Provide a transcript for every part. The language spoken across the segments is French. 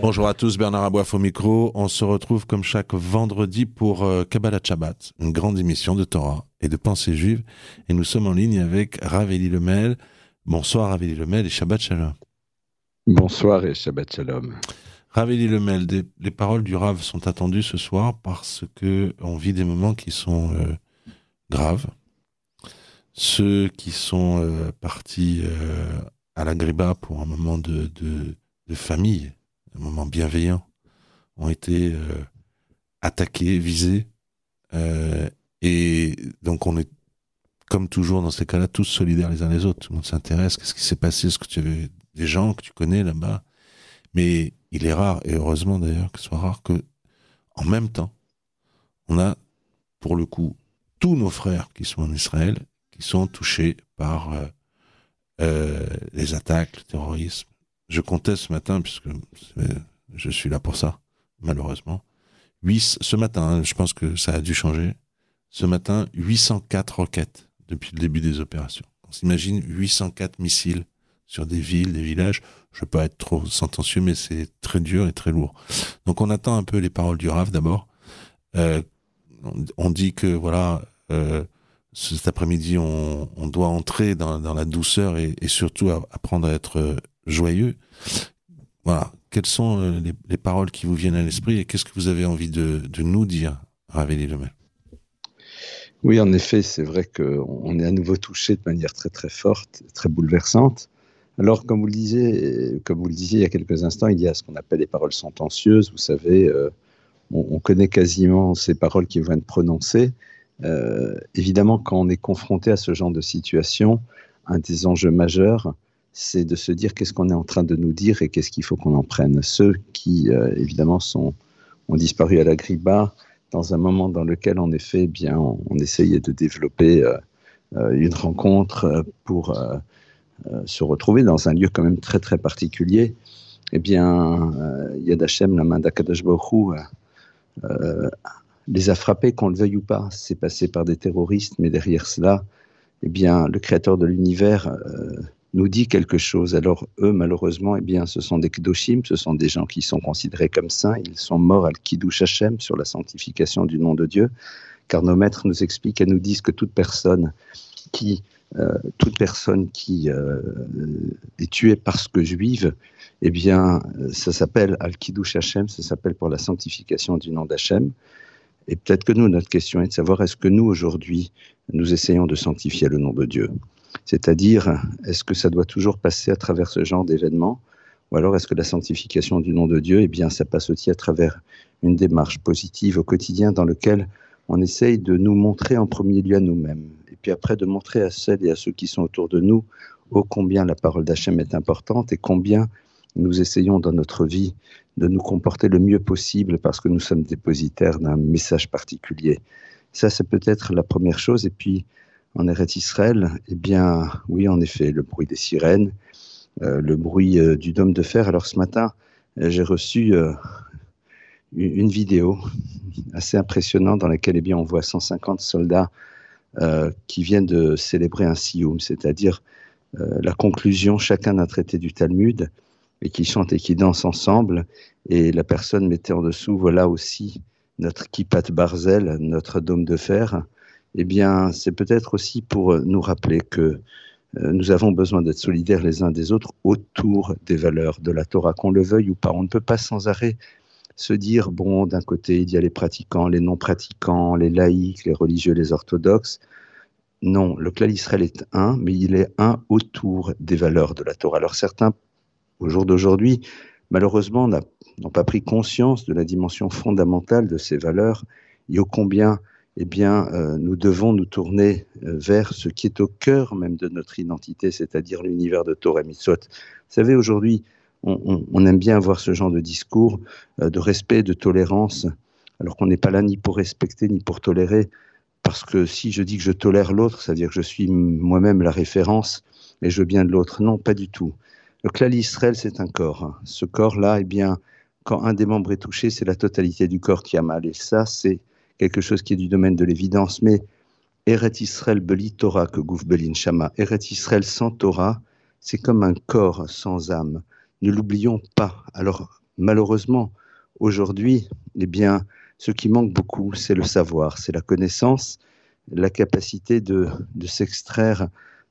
Bonjour à tous, Bernard Aboif au micro. On se retrouve comme chaque vendredi pour euh, Kabbalah Shabbat, une grande émission de Torah et de pensée juive. Et nous sommes en ligne avec Raveli Lemel. Bonsoir Raveli Lemel et Shabbat Shalom. Bonsoir et Shabbat Shalom. Raveli Lemel, les paroles du Rav sont attendues ce soir parce que on vit des moments qui sont euh, graves ceux qui sont euh, partis à la Griba pour un moment de, de, famille, un moment bienveillant, ont été euh, attaqués, visés. et donc on est, comme toujours dans ces cas-là, tous solidaires les uns les autres. Tout le monde s'intéresse. Qu'est-ce qui s'est passé Est-ce que tu avais des gens que tu connais là-bas? Mais il est rare, et heureusement d'ailleurs que ce soit rare, que en même temps, on a pour le coup tous nos frères qui sont en Israël qui sont touchés par euh, euh, les attaques, le terrorisme. Je comptais ce matin, puisque je suis là pour ça, malheureusement. ce matin, hein, je pense que ça a dû changer. Ce matin, 804 roquettes depuis le début des opérations. On s'imagine 804 missiles sur des villes, des villages. Je pas être trop sentencieux, mais c'est très dur et très lourd. Donc on attend un peu les paroles du RAF d'abord. Euh, on, dit que voilà, euh, cet après-midi, on, doit entrer dans, la douceur et, surtout apprendre à être euh, joyeux. Voilà. Quelles sont euh, les, paroles qui vous viennent à l'esprit et qu'est-ce que vous avez envie de, nous dire, Ravelli Lemel Oui, en effet, c'est vrai qu'on est à nouveau touché de manière très très forte, très bouleversante. Alors, comme vous le disiez, comme vous le disiez il y a quelques instants, il y a ce qu'on appelle les paroles sentencieuses. Vous savez, euh, on, on, connaît quasiment ces paroles qui vont être prononcées. Euh, évidemment, quand on est confronté à ce genre de situation, un des enjeux majeurs, c'est de se dire qu'est-ce qu'on est en train de nous dire et qu'est-ce qu'il faut qu'on en prenne. Ceux qui, euh, évidemment, sont, ont disparu à la Griba, dans un moment dans lequel, en effet, eh bien, on, essayait de développer euh, une rencontre pour se retrouver dans un lieu quand même très, très particulier, eh bien, Yad Hashem, la main d'Akadash les a frappés, qu'on le veuille ou pas. C'est passé par des terroristes, mais derrière cela, eh bien, le créateur de l'univers euh, nous dit quelque chose. Alors, eux, malheureusement, eh bien, ce sont des Kedoshim, ce sont des gens qui sont considérés comme saints. Ils sont morts à l'Kiddush Hashem, sur la sanctification du nom de Dieu, car nos maîtres nous expliquent et nous disent que toute personne qui, euh, toute personne qui euh, est tuée parce que juive, eh bien, ça s'appelle Al-Kiddush Hashem, ça s'appelle pour la sanctification du nom d'Hachem. Et peut-être que nous, notre question est de savoir est-ce que nous, aujourd'hui, nous essayons de sanctifier le nom de Dieu? C'est-à-dire, est-ce que ça doit toujours passer à travers ce genre d'événements Ou alors est-ce que la sanctification du nom de Dieu, eh bien, ça passe aussi à travers une démarche positive au quotidien dans laquelle on essaye de nous montrer en premier lieu à nous-mêmes, et puis après de montrer à celles et à ceux qui sont autour de nous ô combien la parole d'Hachem est importante et combien nous essayons dans notre vie de nous comporter le mieux possible parce que nous sommes dépositaires d'un message particulier. Ça, c'est peut-être la première chose. Et puis, en Eretz Israël, eh bien, oui, en effet, le bruit des sirènes, euh, le bruit euh, du dôme de fer. Alors, ce matin, euh, j'ai reçu une vidéo assez impressionnante dans laquelle, eh bien, on voit 150 soldats qui viennent de célébrer un sioum, c'est-à-dire la conclusion chacun d'un traité du Talmud et qui chantent et qui dansent ensemble. Et la personne mettait en dessous, voilà aussi notre kippat barzel, notre dôme de fer. Eh bien, c'est peut-être aussi pour nous rappeler que euh, nous avons besoin d'être solidaires les uns des autres autour des valeurs de la Torah, qu'on le veuille ou pas. On ne peut pas sans arrêt se dire, bon, d'un côté, il y a les pratiquants, les non-pratiquants, les laïcs, les religieux, les orthodoxes. Non, le clan Israël est un, mais il est un autour des valeurs de la Torah. Alors certains au jour d'aujourd'hui, malheureusement, n'ont pas pris conscience de la dimension fondamentale de ces valeurs et ô combien eh bien, euh, nous devons nous tourner euh, vers ce qui est au cœur même de notre identité, c'est-à-dire l'univers de Torah Mitzvot. Vous savez, aujourd'hui, on, aime bien avoir ce genre de discours euh, de respect, de tolérance, alors qu'on n'est pas là ni pour respecter ni pour tolérer, parce que si je dis que je tolère l'autre, ça veut dire que je suis moi-même la référence et je veux bien de l'autre. Non, pas du tout. Le clan Israël, c'est un corps. Ce corps-là, eh bien, quand un des membres est touché, c'est la totalité du corps qui a mal. Et ça, c'est quelque chose qui est du domaine de l'évidence. Mais Eret Israël beli Torah que gouf belin shama. Eret Israël sans Torah, c'est comme un corps sans âme. Ne l'oublions pas. Alors, malheureusement, aujourd'hui, eh bien, ce qui manque beaucoup, c'est le savoir, c'est la connaissance, la capacité de, s'extraire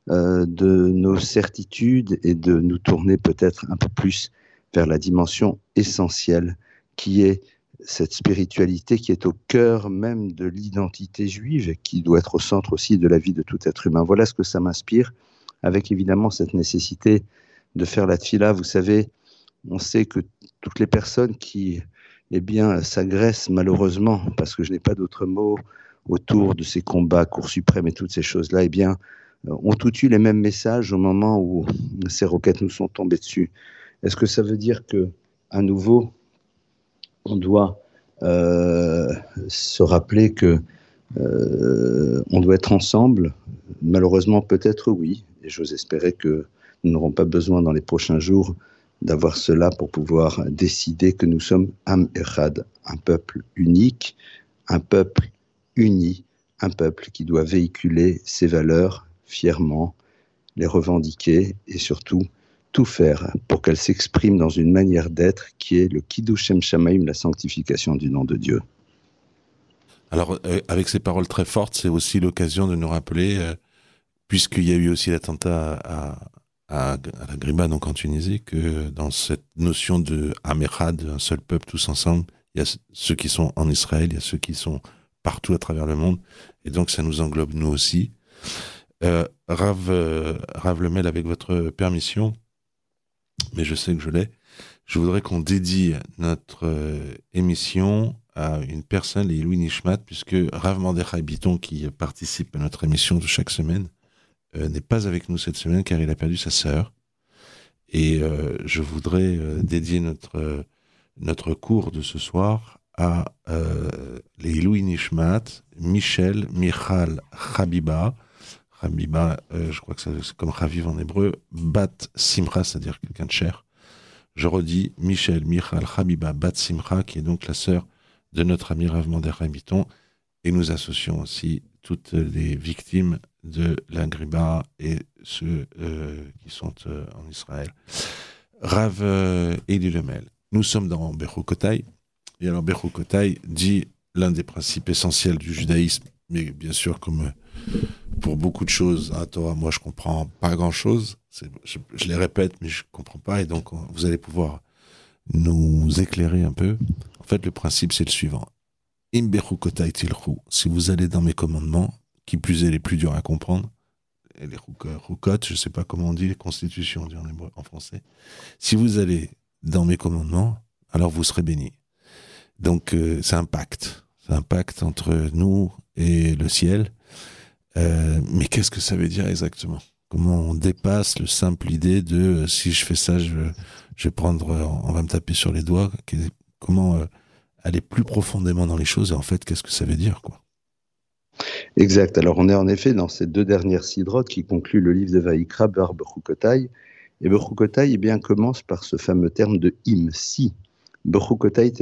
euh, de nos certitudes et de nous tourner peut-être un peu plus vers la dimension essentielle qui est cette spiritualité qui est au cœur même de l'identité juive et qui doit être au centre aussi de la vie de tout être humain. Voilà ce que ça m'inspire, avec évidemment cette nécessité de faire la tfila. Vous savez, on sait que toutes les personnes qui eh bien, s'agressent malheureusement, parce que je n'ai pas d'autres mots autour de ces combats, Cour suprême et toutes ces choses-là, eh bien, ont tout eu les mêmes messages au moment où ces roquettes nous sont tombées dessus. Est-ce que ça veut dire que, à nouveau, on doit euh, se rappeler que euh, on doit être ensemble Malheureusement, peut-être oui. Et j'ose espérer que nous n'aurons pas besoin dans les prochains jours d'avoir cela pour pouvoir décider que nous sommes Am Echad, un peuple unique, un peuple uni, un peuple qui doit véhiculer ses valeurs fièrement, les revendiquer et surtout tout faire pour qu'elles s'expriment dans une manière d'être qui est le Kiddushem Shamaim, la sanctification du nom de Dieu. Alors, euh, avec ces paroles très fortes, c'est aussi l'occasion de nous rappeler, euh, puisqu'il y a eu aussi l'attentat à, à, la Griba, donc en Tunisie, que dans cette notion de Amerad, un seul peuple, tous ensemble, il y a ceux qui sont en Israël, il y a ceux qui sont partout à travers le monde, et donc ça nous englobe nous aussi. Euh, Rav Lemel, avec votre permission, mais je sais que je l'ai, je voudrais qu'on dédie notre euh, émission à une personne, les Louis Nishmat, puisque Rav Mordechai Biton, qui participe à notre émission de chaque semaine, euh, n'est pas avec nous cette semaine car il a perdu sa sœur. Et euh, je voudrais dédier notre, notre cours de ce soir à les Louis Nishmat, Michel, Michal, Chabiba. Chabiba, je crois que c'est comme Raviv en hébreu, Bat Simcha, c'est-à-dire quelqu'un de cher. Je redis, Michel, Michal, Chabiba, Bat Simcha, qui est donc la sœur de notre ami Rav Mander Et nous associons aussi toutes les victimes de l'Angriba et ceux euh, qui sont euh, en Israël. Rav euh, Eli Lemel. Nous sommes dans Bechukotai. Et alors Bechukotai dit l'un des principes essentiels du judaïsme, mais bien sûr comme pour beaucoup de choses, à Torah, moi je comprends pas grand-chose. Je, les répète, mais je comprends pas. Et donc vous allez pouvoir nous éclairer un peu. En fait, le principe c'est le suivant. Si vous allez dans mes commandements, qui plus est les plus durs à comprendre, les roukotes, je ne sais pas comment on dit, les constitutions en, français. Si vous allez dans mes commandements, alors vous serez bénis. Donc euh, c'est un pacte, c'est un pacte entre nous et le ciel. Euh, mais qu'est-ce que ça veut dire exactement? Comment on dépasse le simple idée de euh, si je fais ça, je, vais prendre, on va me taper sur les doigts? Comment aller plus profondément dans les choses et en fait qu'est-ce que ça veut dire Exact. Alors, on est en effet dans ces deux dernières sidrotes qui concluent le livre de Vaïkra, Bar Bechukotai. Et Bechukotai, eh bien, commence par ce fameux terme de im, si. Bechukotai.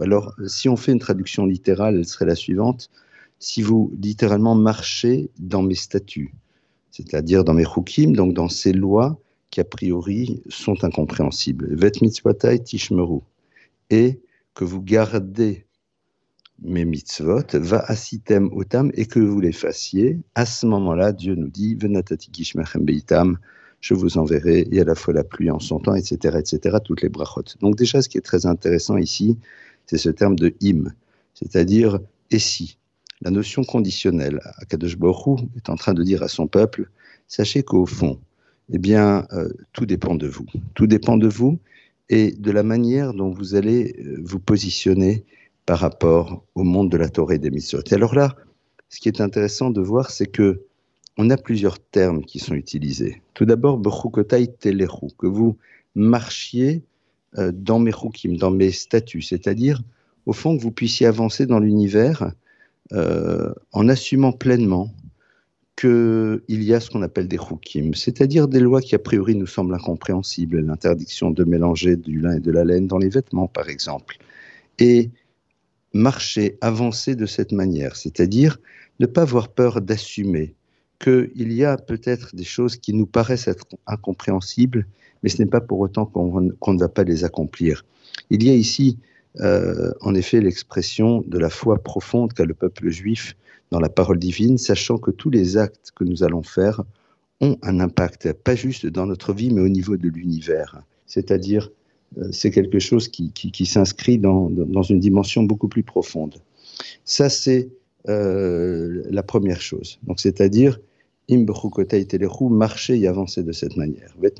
Alors, si on fait une traduction littérale, elle serait la suivante. Si vous littéralement marchez dans mes statuts, c'est-à-dire dans mes chukim, donc dans ces lois qui a priori sont incompréhensibles. Tishmeru. Et que vous gardez mes mitzvot, va asitem otam, et que vous les fassiez, à ce moment-là, Dieu nous dit, beitam, je vous enverrai, et à la fois la pluie en son temps, etc., etc., toutes les brachot. Donc déjà, ce qui est très intéressant ici, c'est ce terme de im, c'est-à-dire et si. La notion conditionnelle, Akadosh Baruch est en train de dire à son peuple, sachez qu'au fond, eh bien, euh, tout dépend de vous. Tout dépend de vous et de la manière dont vous allez euh, vous positionner par rapport au monde de la Torah et des Mitzvot. Et alors là, ce qui est intéressant de voir, c'est que on a plusieurs termes qui sont utilisés. Tout d'abord, Bechukotai Telechu, que vous marchiez euh, dans mes chukim, dans mes statuts, c'est-à-dire, au fond, que vous puissiez avancer dans l'univers en assumant pleinement qu'il y a ce qu'on appelle des hukim, c'est-à-dire des lois qui a priori nous semblent incompréhensibles, l'interdiction de mélanger du lin et de la laine dans les vêtements par exemple, et marcher, avancer de cette manière, c'est-à-dire ne pas avoir peur d'assumer qu'il y a peut-être des choses qui nous paraissent être incompréhensibles, mais ce n'est pas pour autant qu'on ne va pas les accomplir. Il y a ici, euh, en effet, l'expression de la foi profonde qu'a le peuple juif dans la parole divine, sachant que tous les actes que nous allons faire ont un impact, pas juste dans notre vie, mais au niveau de l'univers. C'est-à-dire, euh, c'est quelque chose qui, s'inscrit dans, une dimension beaucoup plus profonde. Ça, c'est euh, la première chose. Donc, c'est-à-dire, imbrukotay teleru, marcher et avancer de cette manière. Vet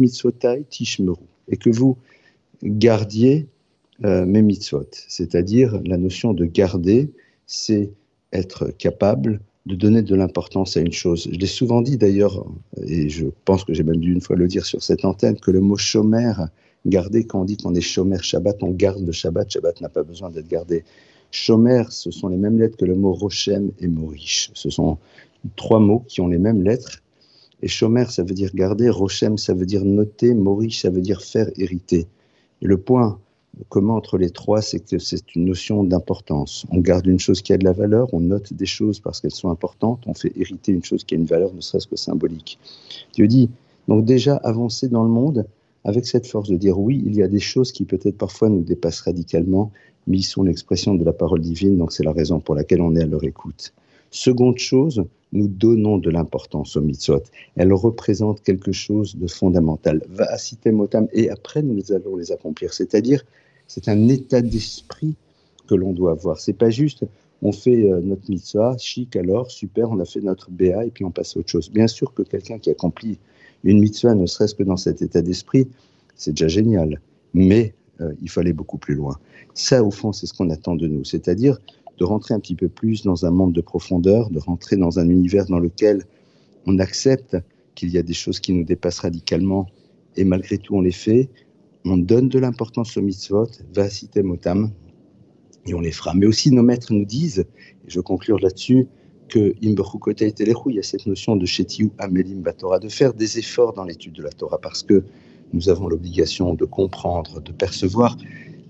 tishmeru. Et que vous gardiez euh, mes mitzvot. C'est-à-dire, la notion de garder, c'est être capable de donner de l'importance à une chose. Je l'ai souvent dit d'ailleurs, et je pense que j'ai même dû une fois le dire sur cette antenne, que le mot chômeur, garder, quand on dit qu'on est chômeur Shabbat, on garde le Shabbat, Shabbat n'a pas besoin d'être gardé. Chômeur, ce sont les mêmes lettres que le mot Rochem et Morish. Ce sont trois mots qui ont les mêmes lettres. Et chômeur, ça veut dire garder, Rochem, ça veut dire noter, Morish, ça veut dire faire hériter. Et le point commun entre les trois, c'est que c'est une notion d'importance. On garde une chose qui a de la valeur, on note des choses parce qu'elles sont importantes, on fait hériter une chose qui a une valeur, ne serait-ce que symbolique. Dieu dit, donc déjà avancer dans le monde avec cette force de dire oui, il y a des choses qui peut-être parfois nous dépassent radicalement, mais ils sont l'expression de la parole divine, donc c'est la raison pour laquelle on est à leur écoute. Seconde chose, nous donnons de l'importance aux mitzvot. Elles représentent quelque chose de fondamental. Va à motam, et après nous allons les accomplir. C'est-à-dire, c'est un état d'esprit que l'on doit avoir. C'est pas juste, on fait euh, notre mitzvah, chic alors, super, on a fait notre BA et puis on passe à autre chose. Bien sûr que quelqu'un qui accomplit une mitzvah, ne serait-ce que dans cet état d'esprit, c'est déjà génial. Mais euh, il aller beaucoup plus loin. Ça, au fond, c'est ce qu'on attend de nous. C'est-à-dire de rentrer un petit peu plus dans un monde de profondeur, de rentrer dans un univers dans lequel on accepte qu'il y a des choses qui nous dépassent radicalement et malgré tout on les fait. On donne de l'importance aux mitzvot, va citer motam, et on les fera. Mais aussi nos maîtres nous disent, et je conclure là-dessus, que Imberukote et il y a cette notion de Shetiu Amelim Batora, de faire des efforts dans l'étude de la Torah, parce que nous avons l'obligation de comprendre, de percevoir,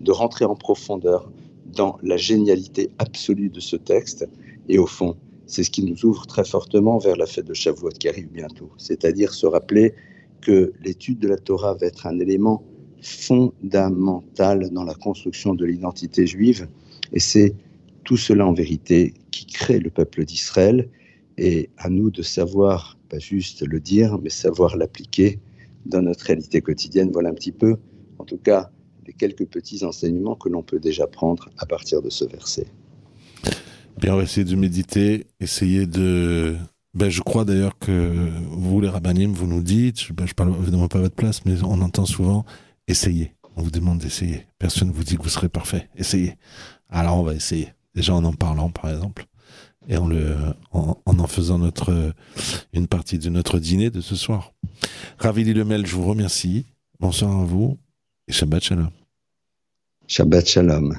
de rentrer en profondeur dans la génialité absolue de ce texte. Et au fond, c'est ce qui nous ouvre très fortement vers la fête de Shavuot qui arrive bientôt. C'est-à-dire se rappeler que l'étude de la Torah va être un élément fondamental dans la construction de l'identité juive. Et c'est tout cela en vérité qui crée le peuple d'Israël. Et à nous de savoir, pas juste le dire, mais savoir l'appliquer dans notre réalité quotidienne. Voilà un petit peu, en tout cas, les quelques petits enseignements que l'on peut déjà prendre à partir de ce verset. Bien, on va essayer de méditer, essayer de... Ben, je crois d'ailleurs que vous, les rabbinim, vous nous dites, je ne parle évidemment pas à votre place, mais on entend souvent, essayez. On vous demande d'essayer. Personne ne vous dit que vous serez parfait. Essayez. Alors on va essayer. Déjà en en parlant, par exemple, et en, le, en, en, faisant notre, une partie de notre dîner de ce soir. Ravili Lemel, je vous remercie. Bonsoir à vous et Shabbat Shalom. Shabbat Shalom.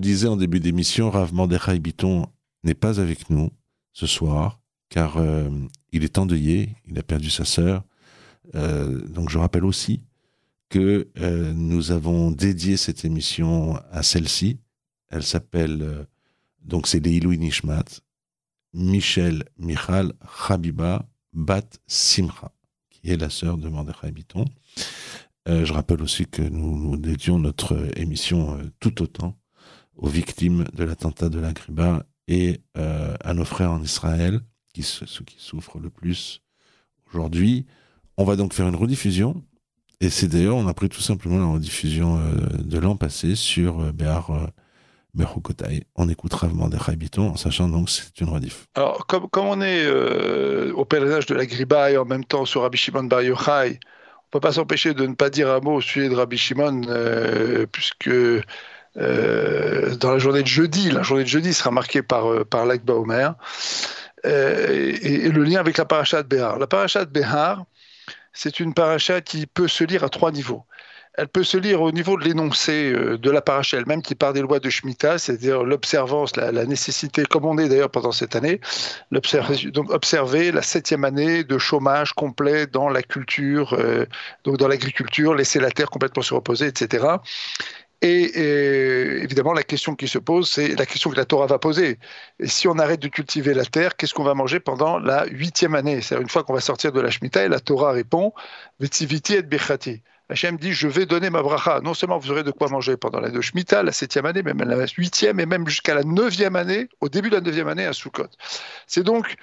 Le disais en début d'émission, Rav Mordechai Biton n'est pas avec nous ce soir, car euh, il est endeuillé, il a perdu sa sœur. Euh, donc je rappelle aussi que euh, nous avons dédié cette émission à celle-ci. Elle s'appelle, donc c'est Leilou Nishmat, Michel Michal Habiba Bat Simcha, qui est la sœur de Mordechai Biton. Je rappelle aussi que nous, nous dédions notre émission tout autant aux victimes de l'attentat de la Griba et à nos frères en Israël, qui, ceux qui souffrent le plus aujourd'hui. On va donc faire une rediffusion et c'est d'ailleurs, on a pris tout simplement la rediffusion euh, de l'an passé sur euh, Béar euh, On écoutera des Biton en sachant donc que c'est une rediff. Alors, comme, comme on est euh, au pèlerinage de la Griba et en même temps sur Rabbi Shimon Bar Yochai, on ne peut pas s'empêcher de ne pas dire un mot au sujet de Rabbi Shimon, puisque dans la journée de jeudi. La journée de jeudi sera marquée par, par l'Akba Omer. Et, et, le lien avec la paracha de Béhar. La paracha de Béhar, c'est une paracha qui peut se lire à trois niveaux. Elle peut se lire au niveau de l'énoncé euh, de la paracha elle-même qui part des lois de Shemitah, c'est-à-dire l'observance, la, nécessité, comme on est d'ailleurs pendant cette année, donc observer la septième année de chômage complet dans la culture, euh, donc dans l'agriculture, laisser la terre complètement se reposer, etc. Et, évidemment, la question qui se pose, c'est la question que la Torah va poser. Et si on arrête de cultiver la terre, qu'est-ce qu'on va manger pendant la huitième année? C'est-à-dire une fois qu'on va sortir de la Shemitah, et la Torah répond Vetiviti et Bechati. Hachem dit Je vais donner ma bracha. Non seulement vous aurez de quoi manger pendant la de Shemitah, la septième année, mais même la huitième, et même jusqu'à la neuvième année, au début de la neuvième année à Sukkot. C'est donc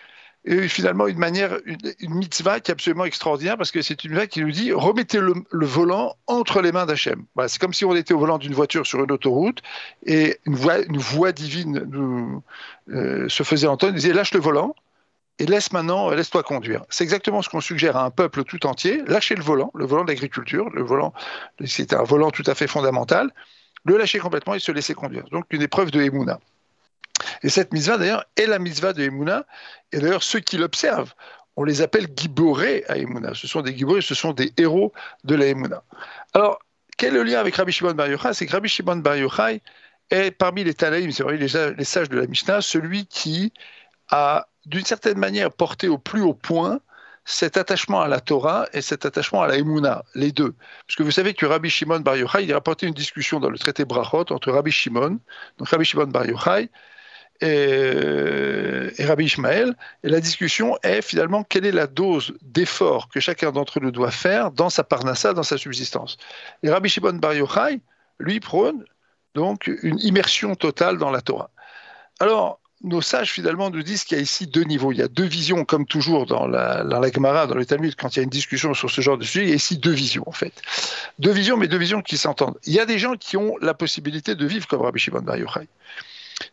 et finalement une manière, une, mitzvah qui est absolument extraordinaire parce que c'est une mitzvah qui nous dit remettez le, volant entre les mains d'Hachem. c'est comme si on était au volant d'une voiture sur une autoroute et une voix, une voix divine nous, euh, se faisait entendre, disait lâche le volant et laisse maintenant, laisse-toi conduire. C'est exactement ce qu'on suggère à un peuple tout entier. Lâcher le volant, le volant de l'agriculture, le volant, c'est un volant tout à fait fondamental, le lâcher complètement et se laisser conduire. Donc une épreuve de Emouna. Et cette mitzvah, d'ailleurs, est la mitzvah de Emouna. Et d'ailleurs, ceux qui l'observent, on les appelle giboré à Emouna. Ce sont des giborés, ce sont des héros de la Emouna. Alors, quel est le lien avec Rabbi Shimon Bar Yochai? C'est que Rabbi Shimon Bar Yochai est parmi les Tanaïm, c'est vrai, les, sages de la Mishnah, celui qui a, d'une certaine manière, porté au plus haut point cet attachement à la Torah et cet attachement à la Emouna, les deux. Parce que vous savez que Rabbi Shimon Bar Yochai, il a rapporté une discussion dans le traité Brachot entre Rabbi Shimon, donc Rabbi Shimon Bar Yochai, et, Rabbi Ishmael. Et la discussion est finalement quelle est la dose d'effort que chacun d'entre nous doit faire dans sa parnassa, dans sa subsistance? Et Rabbi Shimon Bar Yochai, lui, prône donc une immersion totale dans la Torah. Alors, nos sages finalement nous disent qu'il y a ici deux niveaux. Il y a deux visions, comme toujours dans la, dans Gemara, dans le Talmud, quand il y a une discussion sur ce genre de sujet, il y a ici deux visions en fait. Deux visions, mais deux visions qui s'entendent. Il y a des gens qui ont la possibilité de vivre comme Rabbi Shimon Bar Yochai.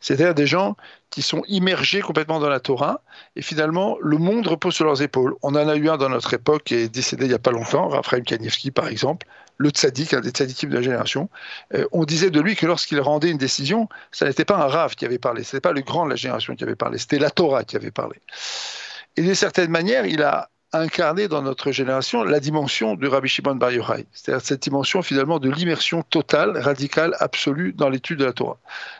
C'est-à-dire des gens qui sont immergés complètement dans la Torah, et finalement, le monde repose sur leurs épaules. On en a eu un dans notre époque qui est décédé il n'y a pas longtemps, Raphaël Kanievski par exemple, le tzaddik, un des tzaddikim de la génération. Euh, on disait de lui que lorsqu'il rendait une décision, ce n'était pas un Rav qui avait parlé, ce n'était pas le grand de la génération qui avait parlé, c'était la Torah qui avait parlé. Et d'une certaine manière, il a incarné dans notre génération la dimension de Rabbi Shimon Bar Yochai, c'est-à-dire cette dimension finalement de l'immersion totale, radicale, absolue dans l'étude de la Torah.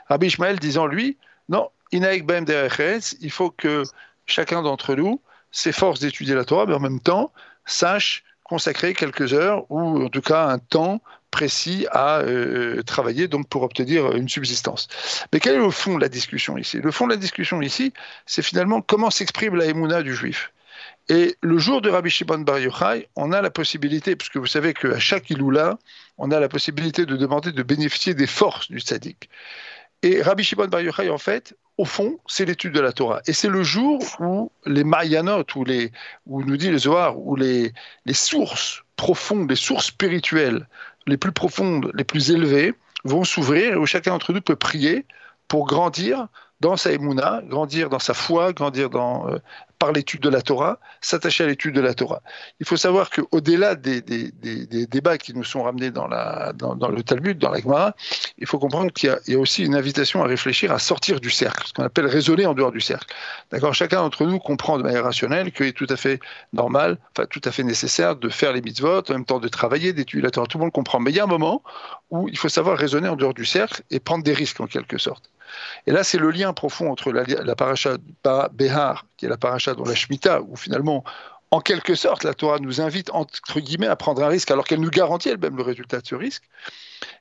Rabbi Ishmael disant lui, non, il faut que chacun d'entre nous s'efforce d'étudier la Torah, mais en même temps sache consacrer quelques heures ou en tout cas un temps précis à euh, travailler donc pour obtenir une subsistance. Mais quel est le fond de la discussion ici? Le fond de la discussion ici, c'est finalement comment s'exprime la émouna du juif. Et le jour de Rabbi Shimon Bar Yochai, on a la possibilité, puisque vous savez qu'à chaque Iloula, on a la possibilité de demander de bénéficier des forces du tzaddik. Et Rabbi Shimon Bar Yochai, en fait, au fond, c'est l'étude de la Torah. Et c'est le jour où les Mayanot, où, les, où nous dit le Zohar, où les, les sources profondes, les sources spirituelles les plus profondes, les plus élevées, vont s'ouvrir et où chacun d'entre nous peut prier pour grandir dans sa émouna, grandir dans sa foi, grandir dans, euh, par l'étude de la Torah, s'attacher à l'étude de la Torah. Il faut savoir qu'au-delà des, débats qui nous sont ramenés dans, le Talmud, dans la Gemara, il faut comprendre qu'il y, a aussi une invitation à réfléchir à sortir du cercle, ce qu'on appelle raisonner en dehors du cercle. D'accord? Chacun d'entre nous comprend de manière rationnelle qu'il est tout à fait normal, enfin tout à fait nécessaire de faire les mitzvot, en même temps de travailler, d'étudier la Torah. Tout le monde comprend. Mais il y a un moment où il faut savoir raisonner en dehors du cercle et prendre des risques en quelque sorte. Et là, c'est le lien profond entre la, la paracha Behar, qui est la paracha dans la Shemitah, où finalement, en quelque sorte, la Torah nous invite, entre guillemets, à prendre un risque, alors qu'elle nous garantit elle-même le résultat de ce risque.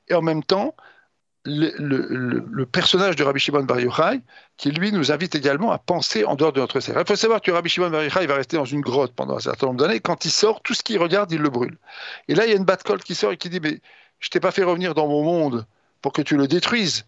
Et en même temps, le, personnage de Rabbi Shimon Bar Yochai, qui lui nous invite également à penser en dehors de notre cercle. Il faut savoir que Rabbi Shimon Bar Yochai va rester dans une grotte pendant un certain nombre d'années. Quand il sort, tout ce qu'il regarde, il le brûle. Et là, il y a une batte-colle qui sort et qui dit Mais je t'ai pas fait revenir dans mon monde pour que tu le détruises.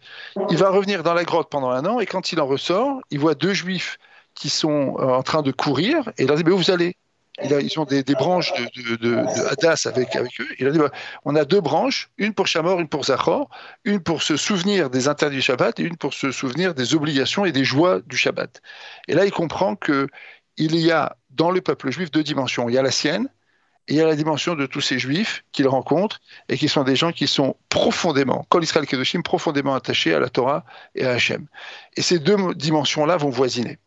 Il va revenir dans la grotte pendant un an et quand il en ressort, il voit deux juifs qui sont euh, en train de courir et il leur dit mais où vous allez? Ils ont des, branches de, Hadas avec, eux. Il a dit bah, on a deux branches, une pour Shamor, une pour Zachor, une pour se souvenir des interdits du Shabbat et une pour se souvenir des obligations et des joies du Shabbat. Et là, il comprend que il y a dans le peuple juif deux dimensions. Il y a la sienne il y a la dimension de tous ces juifs qu'il rencontre et qui sont des gens qui sont profondément, comme Israël Kedoshim, profondément attachés à la Torah et à Hachem. Et ces deux dimensions-là vont voisiner.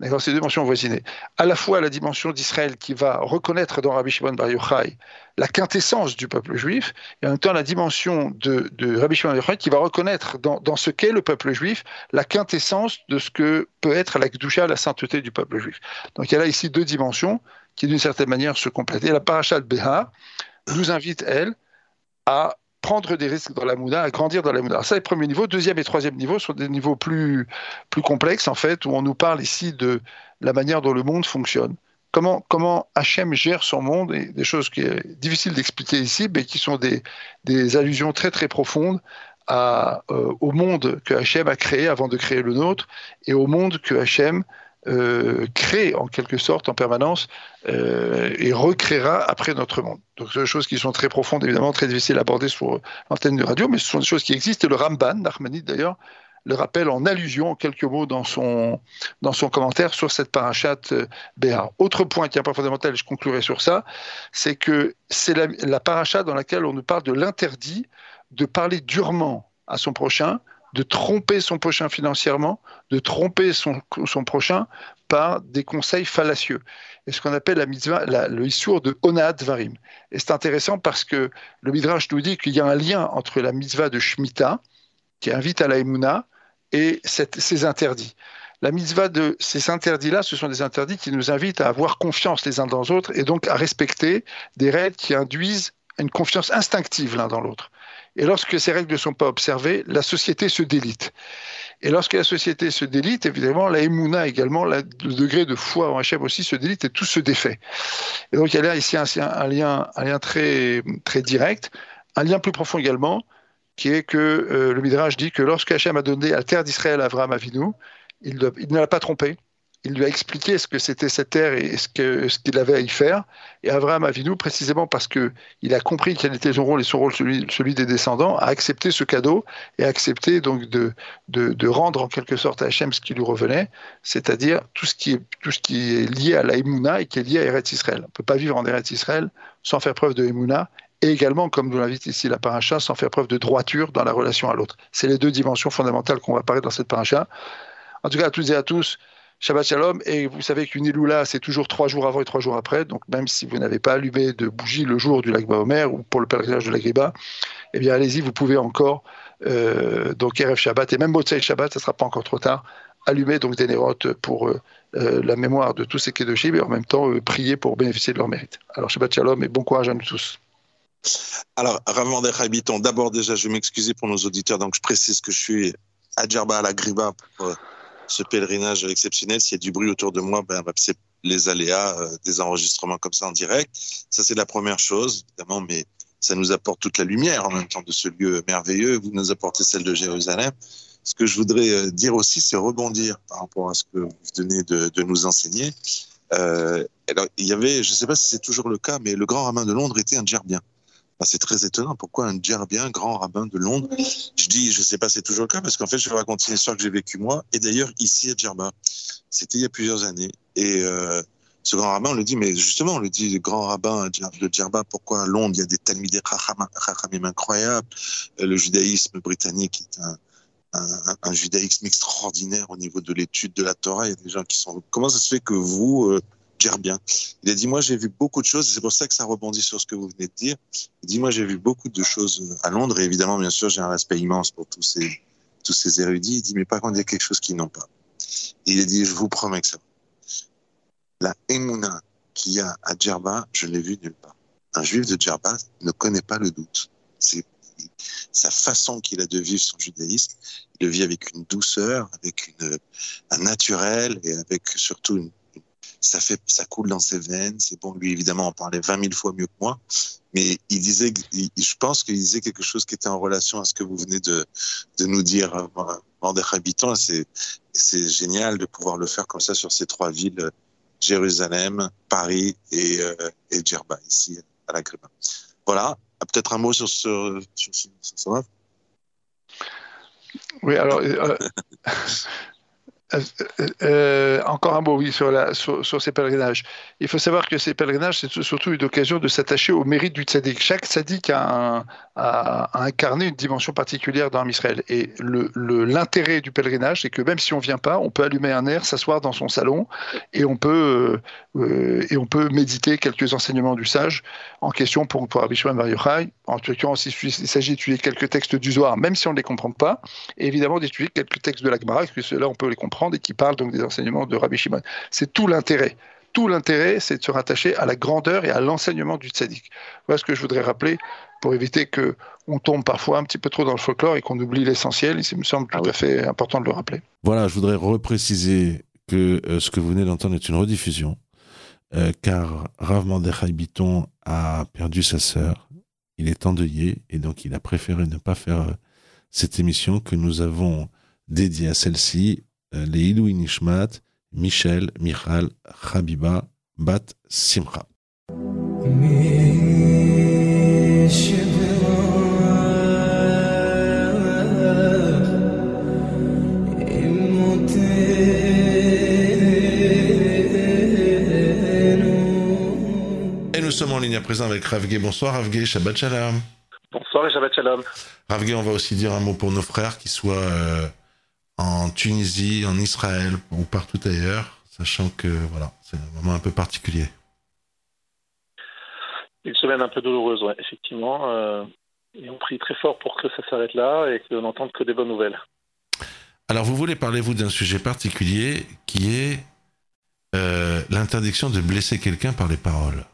D'accord, ces dimensions voisinées. À la fois la dimension d'Israël qui va reconnaître dans Rabbi Shimon Bar Yochai la quintessence du peuple juif, et en même temps la dimension de, Rabbi Shimon Bar Yochai qui va reconnaître dans, ce qu'est le peuple juif la quintessence de ce que peut être la Kedusha, la sainteté du peuple juif. Donc il y a là ici deux dimensions qui d'une certaine manière se complètent. Et la paracha de nous invite, elle, à prendre des risques dans la Mouna, à grandir dans la Mouna. Ça, c'est le premier niveau. Deuxième et troisième niveau sont des niveaux plus, plus complexes, en fait, où on nous parle ici de la manière dont le monde fonctionne. Comment, comment Hachem gère son monde, et des choses qui sont difficiles d'expliquer ici, mais qui sont des, des allusions très très profondes euh, au monde que Hachem a créé avant de créer le nôtre, et au monde que Hachem euh, crée en quelque sorte en permanence euh, et recréera après notre monde. Donc ce sont des choses qui sont très profondes, évidemment très difficiles à aborder sur l'antenne de radio, mais ce sont des choses qui existent. Et le Ramban, Nachmanide d'ailleurs, le rappelle en allusion en quelques mots dans son, dans son commentaire sur cette parachate euh, Béar. Autre point qui est pas fondamental, et je conclurai sur ça, c'est que c'est la, la parachate dans laquelle on nous parle de l'interdit de parler durement à son prochain, de tromper son prochain financièrement, de tromper son, prochain par des conseils fallacieux. Et ce qu'on appelle la mitzvah, le issour de Onad Varim. Et c'est intéressant parce que le Midrash nous dit qu'il y a un lien entre la mitzvah de Shemitah, qui invite à la Emouna, et ces interdits. La mitzvah de ces interdits-là, ce sont des interdits qui nous invitent à avoir confiance les uns dans les autres et donc à respecter des règles qui induisent une confiance instinctive l'un dans l'autre. Et lorsque ces règles ne sont pas observées, la société se délite. Et lorsque la société se délite, évidemment, la émouna également, le degré de foi en Hachem aussi se délite et tout se défait. Et donc il y a là ici un, lien, très direct, un lien plus profond également, qui est que euh, le Midrash dit que lorsque Hachem a donné la terre d'Israël à Abraham Avinu, il, il ne l'a pas trompé il lui a expliqué ce que c'était cette terre et ce qu'il avait à y faire. Et Abraham Avinu, précisément parce qu'il a compris quel était son rôle et son rôle celui, des descendants, a accepté ce cadeau et a accepté donc de, rendre en quelque sorte à Hachem ce qui lui revenait, c'est-à-dire tout, ce qui est, tout ce qui est lié à la et qui est lié à Eretz Israël. On ne peut pas vivre en Eretz Israël sans faire preuve de Emouna et également, comme nous l'invite ici la paracha, sans faire preuve de droiture dans la relation à l'autre. C'est les deux dimensions fondamentales qu'on va parler dans cette paracha. En tout cas, à toutes et à tous, Shabbat Shalom. Et vous savez qu'une Iloula, c'est toujours trois jours avant et trois jours après. Donc, même si vous n'avez pas allumé de bougie le jour du lac Baomer ou pour le pèlerinage de la Griba, eh bien, allez-y, vous pouvez encore, euh, donc, RF Shabbat et même Motsai Shabbat, ça ne sera pas encore trop tard, allumer donc des nérotes pour euh, euh, la mémoire de tous ces Kedoshim et en même temps prier pour bénéficier de leur mérite. Alors, Shabbat Shalom et bon courage à nous tous. Alors, Rav Habiton, d'abord déjà, je vais m'excuser pour nos auditeurs, donc je précise que je suis à Djerba à la Griba pour ce pèlerinage exceptionnel. S'il y a du bruit autour de moi, ben, c'est les aléas euh, des enregistrements comme ça en direct. Ça, c'est la première chose, évidemment, mais ça nous apporte toute la lumière en même temps de ce lieu merveilleux. Vous nous apportez celle de Jérusalem. Ce que je voudrais euh, dire aussi, c'est rebondir par rapport à ce que vous venez de, de nous enseigner. Euh, alors, il y avait, je ne sais pas si c'est toujours le cas, mais le grand rabbin de Londres était un djerbien c'est très étonnant. Pourquoi un djerbien, grand rabbin de Londres Je dis, je ne sais pas, c'est toujours le cas, parce qu'en fait, je vais raconter une histoire que j'ai vécue moi, et d'ailleurs ici à Djerba. C'était il y a plusieurs années. Et euh, ce grand rabbin, on le dit, mais justement, on le dit, le grand rabbin de Djerba, pourquoi à Londres, il y a des talmidés rachamim incroyables. Euh, le judaïsme britannique est un, un, un, judaïsme extraordinaire au niveau de l'étude de la Torah. Il y a des gens qui sont. Comment ça se fait que vous, euh, bien. Il a dit, moi j'ai vu beaucoup de choses, c'est pour ça que ça rebondit sur ce que vous venez de dire. Il dit, moi j'ai vu beaucoup de choses à Londres, et évidemment, bien sûr, j'ai un respect immense pour tous ces, tous ces érudits. Il dit, mais par contre, il y a quelque chose qu'ils n'ont pas. il a dit, je vous promets que ça. La Emouna qu'il y a à Djerba, je l'ai vu nulle part. Un juif de Djerba ne connaît pas le doute. C'est sa façon qu'il a de vivre son judaïsme. Il le vit avec une douceur, avec une, un naturel et avec surtout une ça fait, ça coule dans ses veines. C'est bon, lui évidemment en parlait 20 000 fois mieux que moi, mais il disait, je pense qu'il disait quelque chose qui était en relation à ce que vous venez de, de nous dire, des habitants. C'est, c'est génial de pouvoir le faire comme ça sur ces trois villes, Jérusalem, Paris et, euh, et Djerba, ici à la Gréba. Voilà. Peut-être un mot sur ce, sur Oui, alors, euh, euh, euh, encore un mot, oui, sur, ces pèlerinages. Il faut savoir que ces pèlerinages, c'est surtout une occasion de s'attacher au mérite du tzaddik. Chaque tzaddik a, incarné une dimension particulière dans Israël. Et l'intérêt du pèlerinage, c'est que même si on ne vient pas, on peut allumer un air, s'asseoir dans son salon et on peut, euh, méditer quelques enseignements du sage en question pour, pour Shimon Yochai. En tout cas, il s'agit d'étudier quelques textes du Zohar, même si on ne les comprend pas, et évidemment d'étudier quelques textes de la Gemara, parce que ceux-là, on peut les comprendre et qui parle donc des enseignements de Rabbi Shimon. C'est tout l'intérêt. Tout l'intérêt, c'est de se rattacher à la grandeur et à l'enseignement du tzaddik. Voilà ce que je voudrais rappeler pour éviter que on tombe parfois un petit peu trop dans le folklore et qu'on oublie l'essentiel. Il me semble tout ah à fait important de le rappeler. Voilà, je voudrais repréciser que euh, ce que vous venez d'entendre est une rediffusion, euh, car Rav Mordechai Biton a perdu sa sœur. Il est endeuillé et donc il a préféré ne pas faire euh, cette émission que nous avons dédiée à celle-ci Leilou Nishmat, Michel, Michal, Habiba, Bat, Simcha. Sommes en ligne à présent avec Ravgé. Bonsoir Ravgé, Shabbat Shalom. Bonsoir et Shabbat Shalom. Ravgé, on va aussi dire un mot pour nos frères qui soient euh, en Tunisie, en Israël ou partout ailleurs, sachant que voilà, c'est un moment un peu particulier. Une semaine un peu douloureuse, effectivement. Euh, et on prie très fort pour que ça s'arrête là et qu'on n'entende que des bonnes nouvelles. Alors, vous voulez parler, vous, d'un sujet particulier qui est euh, l'interdiction de blesser quelqu'un par les paroles?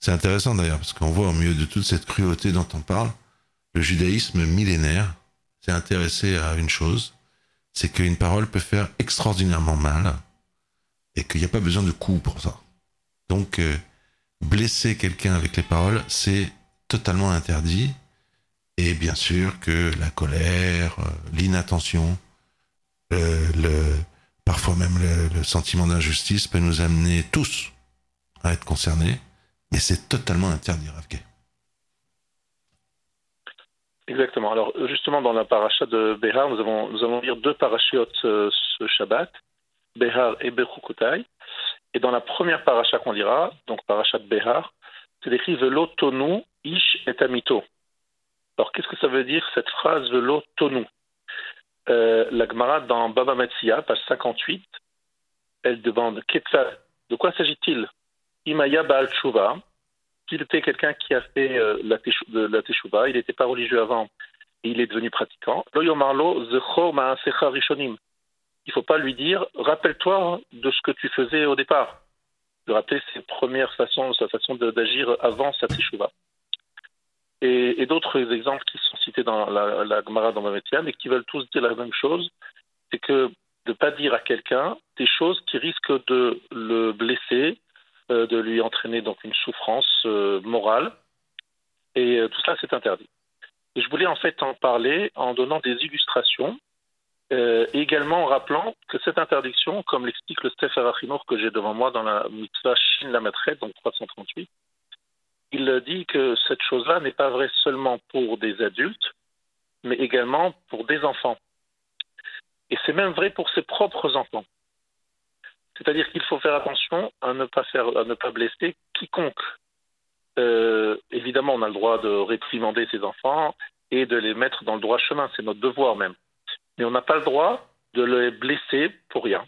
C'est intéressant d'ailleurs, parce qu'on voit au milieu de toute cette cruauté dont on parle, le judaïsme millénaire s'est intéressé à une chose, c'est qu'une parole peut faire extraordinairement mal et qu'il n'y a pas besoin de coups pour ça. Donc, euh, blesser quelqu'un avec les paroles, c'est totalement interdit. Et bien sûr que la colère, euh, l'inattention, le, parfois même le, sentiment d'injustice peut nous amener tous à être concernés, mais c'est totalement interdit, Ravke. Exactement. Alors justement, dans la paracha de Behar, nous, avons, nous allons lire deux parachiotes euh, ce Shabbat, Behar et Bechukotai. Et dans la première paracha qu'on lira, donc paracha de Behar, c'est écrit Velo tonu ish et amito. Alors qu'est-ce que ça veut dire cette phrase Velo tonu euh, La Gemara dans Baba Metsia, page 58, elle demande de quoi s'agit-il? Imaya Baal Tshuva, qu'il était quelqu'un qui a fait euh, la, teshuva, il n'était pas religieux avant et il est devenu pratiquant. Il ne faut pas lui dire rappelle-toi de ce que tu faisais au départ. De rappeler ses premières façons, sa façon d'agir avant sa teshuva. Et, et d'autres exemples qui sont cités dans la, la Gemara dans Mametia, mais qui veulent tous dire la même chose, c'est que de ne pas dire à quelqu'un des choses qui risquent de le blesser, de lui entraîner donc une souffrance euh, morale. Et euh, tout ça, c'est interdit. Et je voulais en fait en parler en donnant des illustrations et également en rappelant que cette interdiction, comme l'explique le Steph Arachinour que j'ai devant moi dans la mitzvah Shin la Matret, donc 338, il dit que cette chose-là n'est pas vraie seulement pour des adultes, mais également pour des enfants. Et c'est même vrai pour ses propres enfants. C'est-à-dire qu'il faut faire attention à ne pas, faire, à ne pas blesser quiconque. Euh, évidemment, on a le droit de réprimander ses enfants et de les mettre dans le droit chemin, c'est notre devoir même. Mais on n'a pas le droit de les blesser pour rien.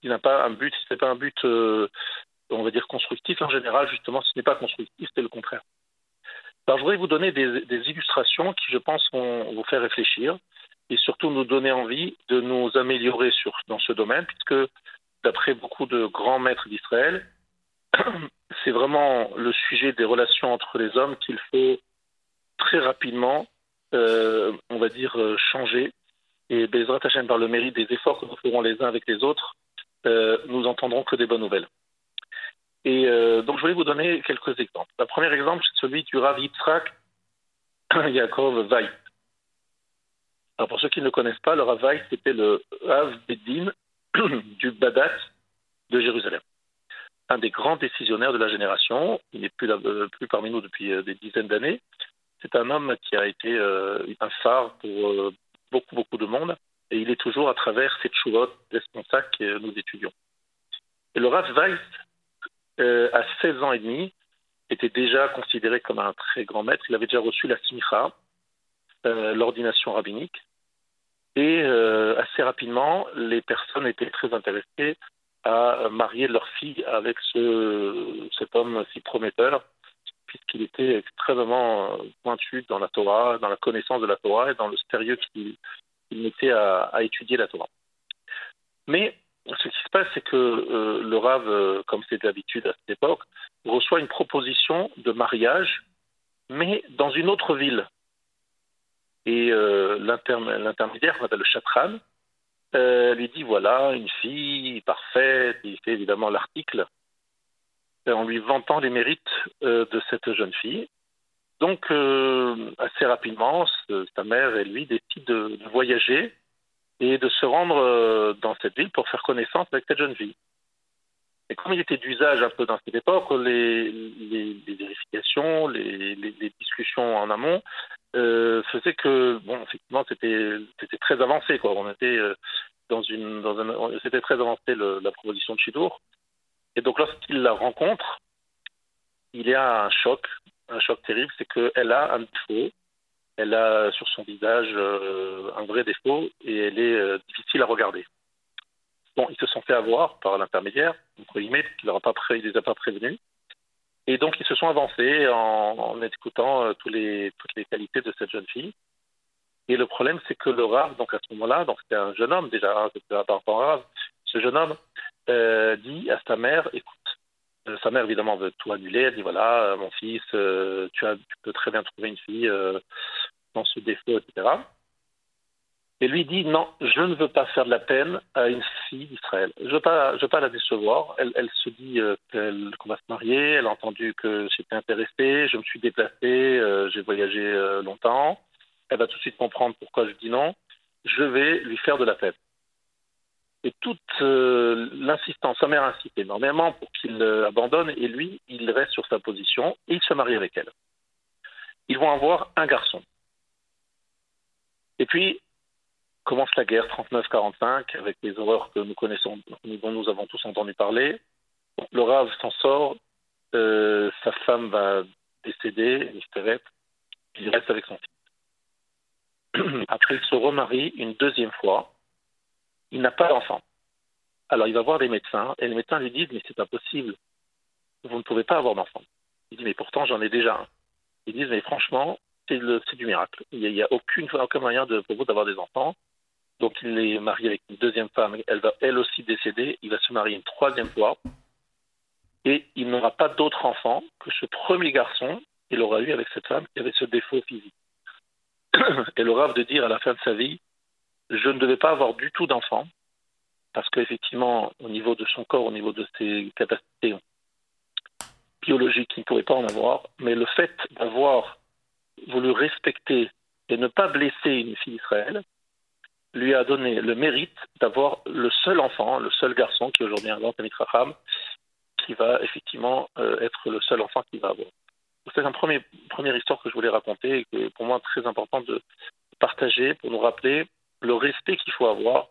S'il n'a pas un but, si ce n'est pas un but, euh, on va dire constructif, en général, justement, ce n'est pas constructif, c'est le contraire. Je voudrais vous donner des, illustrations qui, je pense, vont vous faire réfléchir et surtout nous donner envie de nous améliorer dans ce domaine, puisque d'après beaucoup de grands maîtres d'Israël, c'est vraiment le sujet des relations entre les hommes qu'il faut très rapidement, euh, on va dire, euh, changer. Et Bezrat Hashem, par le mérite des efforts que nous ferons les uns avec les autres, euh, nous entendrons que des bonnes nouvelles. Et donc, je voulais vous donner quelques exemples. Le premier exemple, c'est celui du Rav Yitzhak Yaakov Vait. Alors, pour ceux qui ne le connaissent pas, le Rav Vait, c'était le Rav Bedin du Badat de Jérusalem. Un des grands décisionnaires de la génération, il n'est plus, euh, parmi nous depuis euh, des dizaines d'années. C'est un homme qui a été euh, un phare pour beaucoup, beaucoup de monde Et il est toujours à travers cette choulotte responsables que nous étudions. Et le Rav Weiss, à 16 ans et demi, était déjà considéré comme un très grand maître. Il avait déjà reçu la smicha, l'ordination rabbinique. Et euh, assez rapidement, les personnes étaient très intéressées à marier leur fille avec ce, cet homme si prometteur, puisqu'il était extrêmement pointu dans la Torah, dans la connaissance de la Torah et dans le sérieux qu'il mettait à, étudier la Torah. Mais ce qui se passe, c'est que euh, le Rav, euh, comme c'est d'habitude à cette époque, reçoit une proposition de mariage, mais dans une autre ville. Et euh, l'intermédiaire, le chatran, euh, lui dit voilà, une fille parfaite, il fait évidemment l'article, en lui vantant les mérites euh, de cette jeune fille. Donc, assez rapidement, sa mère et lui décident de, voyager et de se rendre dans cette ville pour faire connaissance avec cette jeune fille. Et comme il était d'usage un peu dans cette époque, les, les, vérifications, les, discussions en amont euh, faisaient que, bon, effectivement, c'était très avancé, quoi. On était euh, dans une, dans un, c'était très avancé le, la proposition de Chidour. Et donc, lorsqu'il la rencontre, il y a un choc, un choc terrible, c'est qu'elle a un défaut elle a sur son visage euh, un vrai défaut et elle est euh, difficile à regarder. Bon, ils se sont fait avoir par l'intermédiaire, entre guillemets, il ne les a pas prévenus. Et donc, ils se sont avancés en, écoutant euh, toutes les qualités de cette jeune fille. Et le problème, c'est que le Rav, donc à ce moment-là, donc c'était un jeune homme déjà, hein, un ce jeune homme euh, dit à sa mère, écoute, euh, sa mère évidemment veut tout annuler, elle dit voilà, mon fils, tu, tu peux très bien trouver une fille dans ce défaut, etc. Et lui dit non, je ne veux pas faire de la peine à une fille d'Israël. Je ne veux, veux pas la décevoir. Elle, se dit euh, qu'on va se marier. Elle a entendu que j'étais intéressé. Je me suis déplacé. Euh, J'ai voyagé euh, longtemps. Elle va tout de suite comprendre pourquoi je dis non. Je vais lui faire de la peine. Et toute l'insistance, sa mère insiste énormément pour qu'il abandonne. Et lui, il reste sur sa position et il se marie avec elle. Ils vont avoir un garçon. Et puis, commence la guerre 39-45 avec les horreurs que nous connaissons, dont nous avons tous entendu parler. Le Rav s'en sort, euh, sa femme va décéder, il reste avec son fils. Après, il se remarie une deuxième fois. Il n'a pas d'enfant. Alors, il va voir des médecins et les médecins lui disent Mais c'est pas possible, vous ne pouvez pas avoir d'enfant. Il dit Mais pourtant, j'en ai déjà un. Ils disent Mais franchement, c'est du miracle. Il n'y a, aucune, aucun moyen de, pour vous d'avoir des enfants. Donc il est marié avec une deuxième femme, elle va elle aussi décéder, il va se marier une troisième fois, et il n'aura pas d'autre enfant que ce premier garçon qu'il aura eu avec cette femme qui avait ce défaut physique. Et le rêve de dire à la fin de sa vie, je ne devais pas avoir du tout d'enfant, parce qu'effectivement, au niveau de son corps, au niveau de ses capacités biologiques, il ne pourrait pas en avoir, mais le fait d'avoir voulu respecter et ne pas blesser une fille d'Israël, lui a donné le mérite d'avoir le seul enfant, le seul garçon qui aujourd'hui est un grand qui va effectivement euh, être le seul enfant qu'il va avoir. C'est une premier, première histoire que je voulais raconter et que pour moi très important de partager pour nous rappeler le respect qu'il faut avoir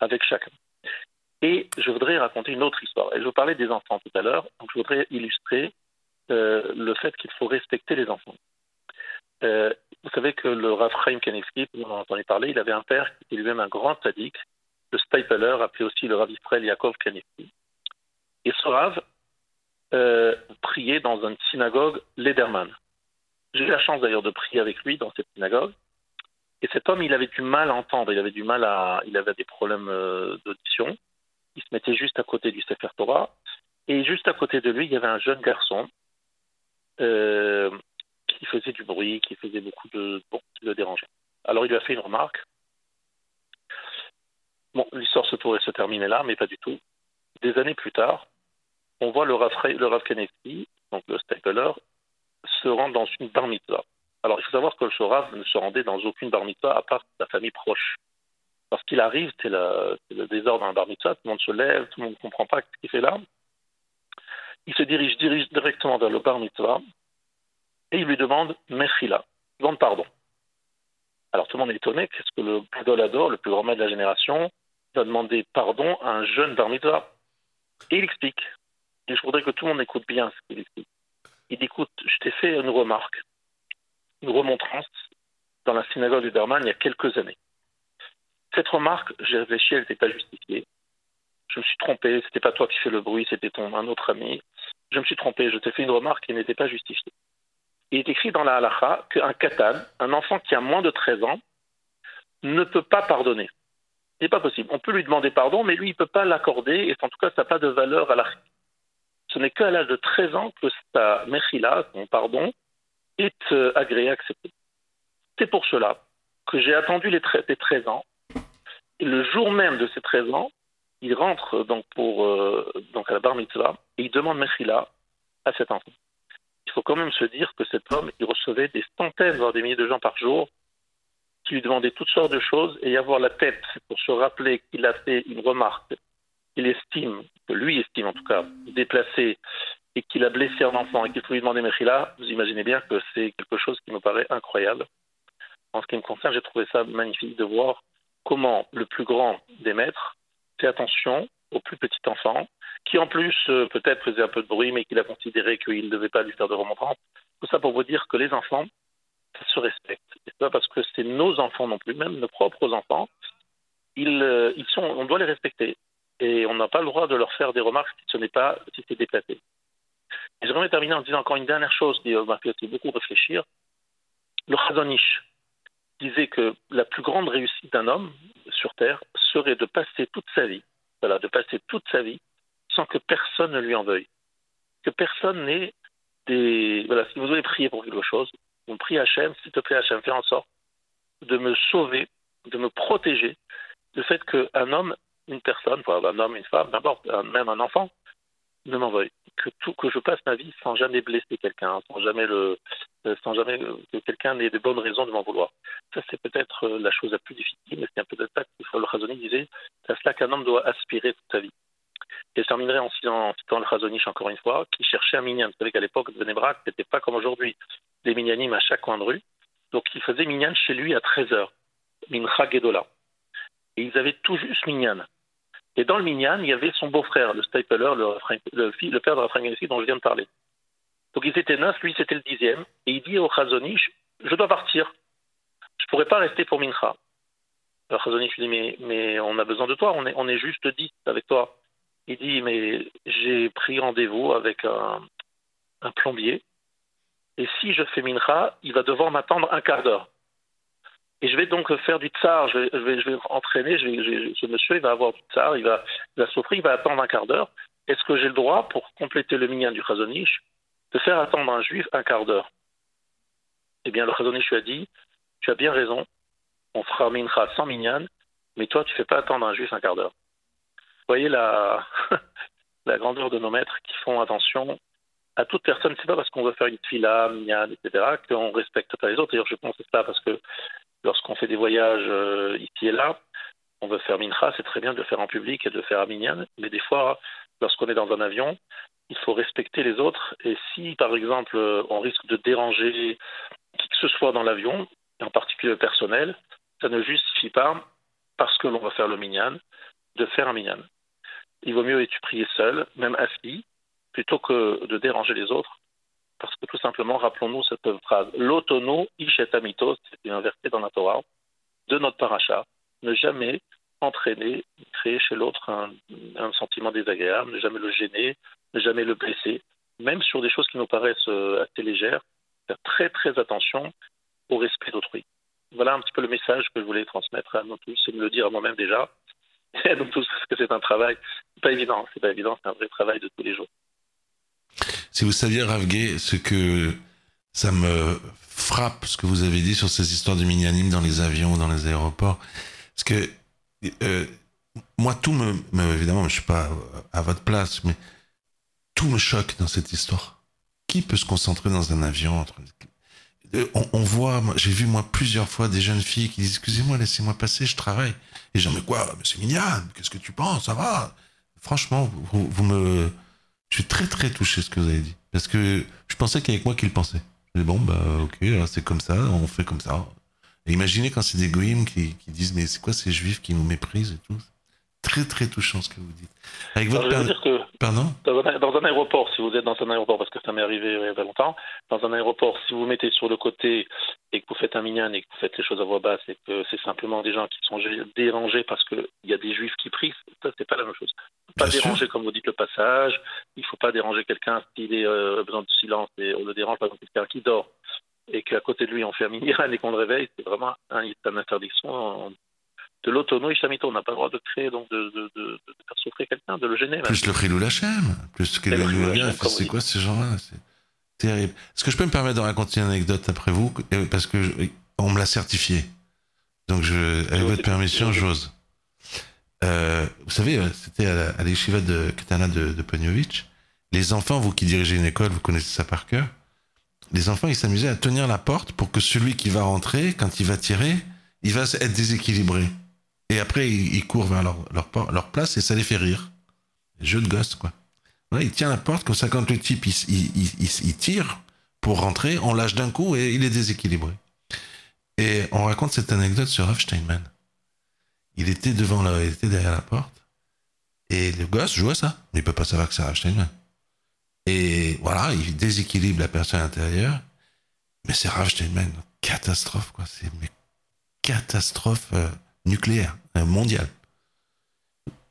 avec chacun. Et je voudrais raconter une autre histoire. Et je vous parlais des enfants tout à l'heure, donc je voudrais illustrer euh, le fait qu'il faut respecter les enfants. Euh, vous savez que le Rav Chaim Kanevsky, vous en entendez parler, il avait un père qui était lui-même un grand sadique, le Stapler, appelé aussi le Rav Israël Yaakov Kanevsky. Et ce Rav euh, priait dans une synagogue Lederman. J'ai eu la chance d'ailleurs de prier avec lui dans cette synagogue. Et cet homme, il avait du mal à entendre, il avait du mal à, il avait des problèmes euh, d'audition. Il se mettait juste à côté du Sefer Torah. Et juste à côté de lui, il y avait un jeune garçon euh, qui faisait du bruit, qui faisait beaucoup de. Bon, qui le dérangeait. Alors il lui a fait une remarque. Bon, l'histoire se pourrait se terminer là, mais pas du tout. Des années plus tard, on voit le Rav, le Kennedy, donc le Stapler, se rendre dans une bar mitzvah. Alors il faut savoir que le Rav ne se rendait dans aucune bar mitzvah à part sa famille proche. Parce qu'il arrive, c'est le, désordre d'un bar mitzvah, tout le monde se lève, tout le monde ne comprend pas ce qu'il fait là. Il se dirige, dirige directement vers le bar mitzvah et il lui demande Mechila, demande pardon. Alors tout le monde est étonné, qu'est-ce que le Gadolador, le plus grand maître de la génération, va demander pardon à un jeune bar Et il explique. Et je voudrais que tout le monde écoute bien ce qu'il explique. Il dit, écoute, je t'ai fait une remarque, une remontrance dans la synagogue du Darman il y a quelques années. Cette remarque, j'ai réfléchi, elle n'était pas justifiée. Je me suis trompé, c'était pas toi qui fais le bruit, c'était ton un autre ami. Je me suis trompé, je t'ai fait une remarque qui n'était pas justifiée. Il est écrit dans la halacha qu'un katan, un enfant qui a moins de 13 ans, ne peut pas pardonner. Ce n'est pas possible. On peut lui demander pardon, mais lui, il ne peut pas l'accorder, et en tout cas, ça n'a pas de valeur à la Ce n'est qu'à l'âge de 13 ans que sa mechila, son pardon, est euh, agréé, accepté. C'est pour cela que j'ai attendu les 13 ans le jour même de ses 13 ans, il rentre donc, pour, euh, donc à la bar mitzvah et il demande Mechila à cet enfant. Il faut quand même se dire que cet homme, il recevait des centaines, voire des milliers de gens par jour qui lui demandaient toutes sortes de choses et avoir la tête pour se rappeler qu'il a fait une remarque qu'il estime, que lui estime en tout cas, déplacée et qu'il a blessé un enfant et qu'il faut lui demander Mechila, vous imaginez bien que c'est quelque chose qui me paraît incroyable. En ce qui me concerne, j'ai trouvé ça magnifique de voir comment le plus grand des maîtres fait attention au plus petit enfant, qui en plus euh, peut-être faisait un peu de bruit, mais qu'il a considéré qu'il ne devait pas lui faire de remontrance. Tout ça pour vous dire que les enfants, ça se respecte. Et pas parce que c'est nos enfants non plus, même nos propres enfants, euh, ils sont, on doit les respecter. Et on n'a pas le droit de leur faire des remarques si ce n'est pas, si c'est déplacé. Et je voudrais terminer en disant encore une dernière chose qui m'a fait beaucoup réfléchir. Le Chazonish, disait que la plus grande réussite d'un homme sur Terre serait de passer toute sa vie, voilà, de passer toute sa vie sans que personne ne lui en veuille. Que personne n'ait des. Voilà, si vous voulez prier pour quelque chose, vous priez Hachem, s'il te plaît, Hachem, fais en sorte de me sauver, de me protéger du fait qu'un homme, une personne, un homme, une femme, n'importe, même un enfant, ne m'en veuille que que je passe ma vie sans jamais blesser quelqu'un, sans jamais le, euh, sans jamais que quelqu'un n'ait de bonnes raisons de m'en vouloir. Ça c'est peut-être euh, la chose la plus difficile, mais c'est peut-être pas que le Razoni disait, c'est à cela qu'un homme doit aspirer toute sa vie. Et je terminerai en citant, le Razonich encore une fois, qui cherchait un minyan. Vous savez qu'à l'époque de Nebrak, c'était pas comme aujourd'hui, des minyanim à chaque coin de rue. Donc il faisait minyan chez lui à 13h, mincha gedola. Et ils avaient tout juste minyan. Et dans le Minyan, il y avait son beau-frère, le Stapler, le, père de Raphaël dont je viens de parler. Donc ils étaient neuf, lui c'était le dixième, et il dit au Chazonich, je dois partir, je ne pourrais pas rester pour Mincha. Alors Chazonich lui dit, mais, mais on a besoin de toi, on est, on est juste dix avec toi. Il dit, mais j'ai pris rendez-vous avec un, plombier, et si je fais Mincha, il va devoir m'attendre un quart d'heure. Et je vais donc faire du tsar, je vais, vais, entraîner, je ce monsieur, il va avoir du tsar, il va, il va souffrir, il va attendre un quart d'heure. Est-ce que j'ai le droit, pour compléter le minyan du Chazonich, de faire attendre un juif un quart d'heure? Eh bien, le Chazonich lui a dit, tu as bien raison, on fera mincha sans minyan, mais toi, tu ne fais pas attendre un juif un quart d'heure. Voyez la, grandeur de nos maîtres qui font attention à toute personne. C'est pas parce qu'on veut faire une fila, minyan, etc., qu'on respecte pas les autres. D'ailleurs, je pense c'est ça parce que lorsqu'on fait des voyages euh, ici et là, on veut faire mincha, c'est très bien de le faire en public et de le faire à minyan, mais des fois, lorsqu'on est dans un avion, il faut respecter les autres. Et si, par exemple, on risque de déranger qui que ce soit dans l'avion, en particulier le personnel, ça ne justifie pas, parce que l'on va faire le minyan, de faire un minyan. Il vaut mieux prier seul, même assis, plutôt que de déranger les autres, parce que tout simplement, rappelons-nous cette phrase. L'autono ishetamitos, c'est une verset dans la Torah, de notre paracha, ne jamais entraîner, créer chez l'autre un, sentiment désagréable, ne jamais le gêner, ne jamais le blesser, même sur des choses qui nous paraissent euh, assez légères, faire très très attention au respect d'autrui. Voilà un petit peu le message que je voulais transmettre à nous tous et me le dire à moi-même déjà, nous tous, parce que c'est un travail pas évident, c'est pas évident, c'est un vrai travail de tous les jours. Si vous saviez, Ravgué, ce que ça me frappe, ce que vous avez dit sur ces histoires de mini-animes dans les avions, dans les aéroports, parce que euh, moi, tout me, Évidemment, je suis pas à votre place, mais tout me choque dans cette histoire. Qui peut se concentrer dans un avion euh, on, voit, j'ai vu moi plusieurs fois des jeunes filles qui disent Excusez-moi, laissez-moi passer, je travaille. Et j'en mais quoi Mais c'est mignonne, qu'est-ce que tu penses Ça va? Franchement, vous me je suis très très touché ce que vous avez dit. Parce que je pensais qu'avec moi qu'il pensait. Mais bon, bah ok, c'est comme ça, on fait comme ça. Et imaginez quand c'est des goïms qui, qui disent mais c'est quoi ces juifs qui nous méprisent et tout? Très très touchant ce que vous dites. Avec votre Alors, je veux dire que Pardon dans un, aéroport, si vous êtes dans un aéroport, parce que ça m'est arrivé il y a pas longtemps, dans un aéroport, si vous mettez sur le côté et que vous faites un minyan et que vous faites les choses à voix basse et que c'est simplement des gens qui sont gé- dérangés parce qu'il y a des juifs qui prient, ça c'est pas la même chose. Pas Bien sûr. déranger comme vous dites le passage, il faut pas déranger quelqu'un s'il est euh, besoin de silence et on le dérange par exemple quelqu'un qui dort et qu'à côté de lui on fait un minyan et qu'on le réveille, c'est vraiment un, une interdiction de l'autono Ishamito. On n'a pas le droit de créer, donc de, de, de, de faire souffrir quelqu'un, de le gêner. même. Plus le Khilou Hachem, plus que le comme c'est quoi ces gens-là? C'est terrible. Est-ce que je peux me permettre de raconter une anecdote après vous? Parce que je- on me l'a certifié. Donc, je, avec votre permission, j'ose. Euh, vous savez, euh, c'était à l'Eshiva de Katana de, de Pognovitch. Les enfants, vous qui dirigez une école, vous connaissez ça par cœur. Les enfants, ils s'amusaient à tenir la porte pour que celui qui va rentrer, quand il va tirer, il va être déséquilibré. Et après, ils, courent vers leur, leur, leur place et ça les fait rire. Jeu de gosse, quoi. Il tient la porte, comme ça, quand le type, il, tire pour rentrer, on lâche d'un coup et il est déséquilibré. Et on raconte cette anecdote sur Rav Steinman. Il était devant la, derrière la porte. Et le gosse joue à ça. Mais il peut pas savoir que c'est Rav Steinman. Et voilà, il déséquilibre la personne intérieure. Mais c'est Rav Steinman. Catastrophe, quoi. C'est mais catastrophe euh, nucléaire, euh, mondiale.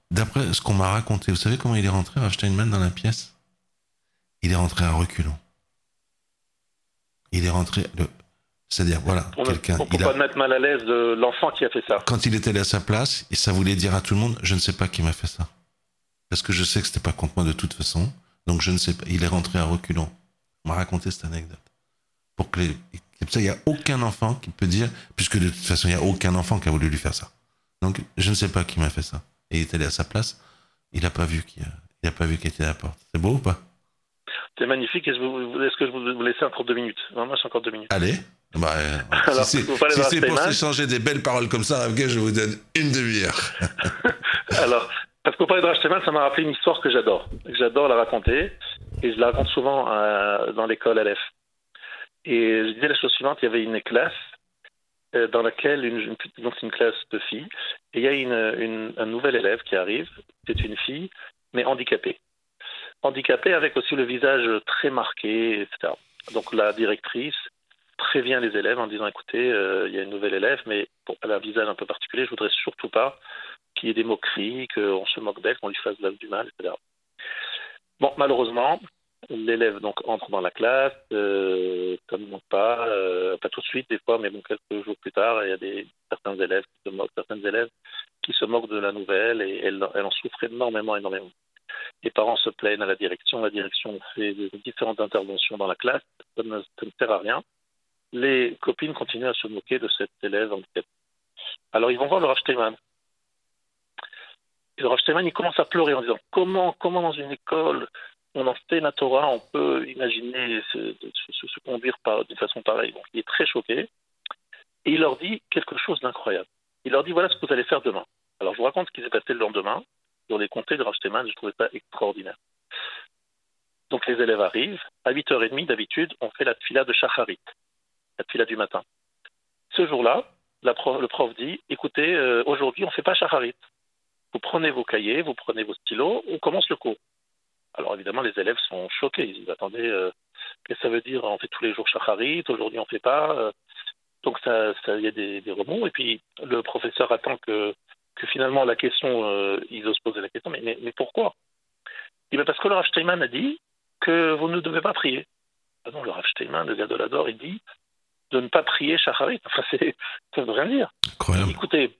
D'après ce qu'on m'a raconté, vous savez comment il est rentré, Rav Steinman, dans la pièce? Il est rentré à reculons. Il est rentré. Le... C'est-à-dire, voilà, Pour ne quelqu'un. pour il pas a- mettre mal à l'aise de l'enfant qui a fait ça. Quand il était allé à sa place, et ça voulait dire à tout le monde Je ne sais pas qui m'a fait ça. Parce que je sais que c'était pas contre moi de toute façon. Donc je ne sais pas. Il est rentré à reculons. On m'a raconté cette anecdote. Pour que les... Comme ça, il n'y a aucun enfant qui peut dire, puisque de toute façon, il n'y a aucun enfant qui a voulu lui faire ça. Donc, je ne sais pas qui m'a fait ça. Et il est allé à sa place, il n'a pas vu qui, a- il a pas vu qui était à la porte. C'est beau ou pas? C'est magnifique. Est-ce que, je vous laissez encore deux minutes? Moi, c'est encore deux minutes. Allez. Bah, euh, Alors, si c'est si pour s'échanger des belles paroles comme ça, je vous donne une demi-heure. Alors, parce qu'on parlait de Rachteman, ça m'a rappelé une histoire que j'adore. que J'adore la raconter. Et je la raconte souvent euh, dans l'école LF. Et je disais la chose suivante il y avait une classe dans laquelle, une, une, donc une classe de filles, et il y a une, un nouvel élève qui arrive. C'est une fille, mais handicapée. Handicapée avec aussi le visage très marqué, etc. Donc la directrice prévient les élèves en disant écoutez, euh, il y a une nouvelle élève, mais elle a un visage un peu particulier, je voudrais surtout pas qu'il y ait des moqueries, qu'on se moque d'elle, qu'on lui fasse du mal, etc. Bon, malheureusement, l'élève donc entre dans la classe, euh, monte pas, euh, pas tout de suite des fois, mais bon, quelques jours plus tard, il y a des certains élèves qui se moquent, certaines élèves qui se moquent de la nouvelle et elle, elle en souffre énormément, énormément. Les parents se plaignent à la direction, la direction fait différentes interventions dans la classe, ça ne, sert à rien. Les copines continuent à se moquer de cet élève handicapé. Alors ils vont voir le Rav Steinman. Le Steinman, il commence à pleurer en disant comment, comment dans une école on enseigne la Torah, on peut imaginer se, conduire par, d'une façon pareille. Donc il est très choqué. Et il leur dit quelque chose d'incroyable. Il leur dit voilà ce que vous allez faire demain. Alors je vous raconte ce qui s'est passé le lendemain dans les comtés de Rav Steinman, je trouvais ça extraordinaire. Donc les élèves arrivent. À 8h30, d'habitude, on fait la fila de Shacharit, la fila du matin. Ce jour-là, le prof dit écoutez, euh, aujourd'hui, on ne fait pas Shacharit. Vous prenez vos cahiers, vous prenez vos stylos, on commence le cours. Alors évidemment, les élèves sont choqués. Ils disent attendez, euh, qu'est-ce que ça veut dire? On fait tous les jours Shacharit, aujourd'hui on ne fait pas. euh. donc ça, ça- il y a des, des rebonds. Et puis le professeur attend que, que finalement la question, euh, ils osent poser la question mais, mais, mais pourquoi? Il dit Ben, parce que le Rav Steinman a dit que vous ne devez pas prier. Ah non, le Rav Steinman, le gars de l'Ador, il dit de ne pas prier Shacharit. Enfin, c'est, ça ne veut rien dire. Incroyable. Écoutez,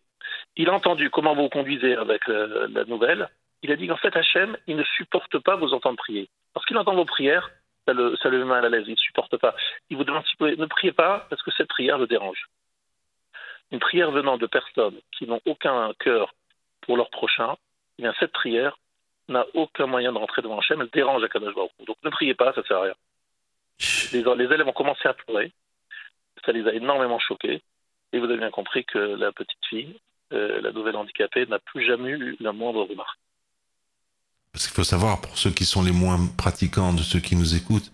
il a entendu comment vous conduisez avec euh, la nouvelle. Il a dit qu'en fait, Hachem, il ne supporte pas vous entendre prier. Parce qu'il entend vos prières, ça le, ça le met mal à l'aise, il ne supporte pas. Il vous demande si vous pouvez, ne priez pas parce que cette prière le dérange. Une prière venant de personnes qui n'ont aucun cœur pour leur prochain, eh bien cette prière n'a aucun moyen de rentrer devant Hachem, elle dérange Akadosh Baruch. Donc ne priez pas, ça ne sert à rien. Les, les élèves ont commencé à pleurer, ça les a énormément choqués, et vous avez bien compris que la petite fille, euh, la nouvelle handicapée, n'a plus jamais eu la moindre remarque. Parce qu'il faut savoir, pour ceux qui sont les moins pratiquants de ceux qui nous écoutent,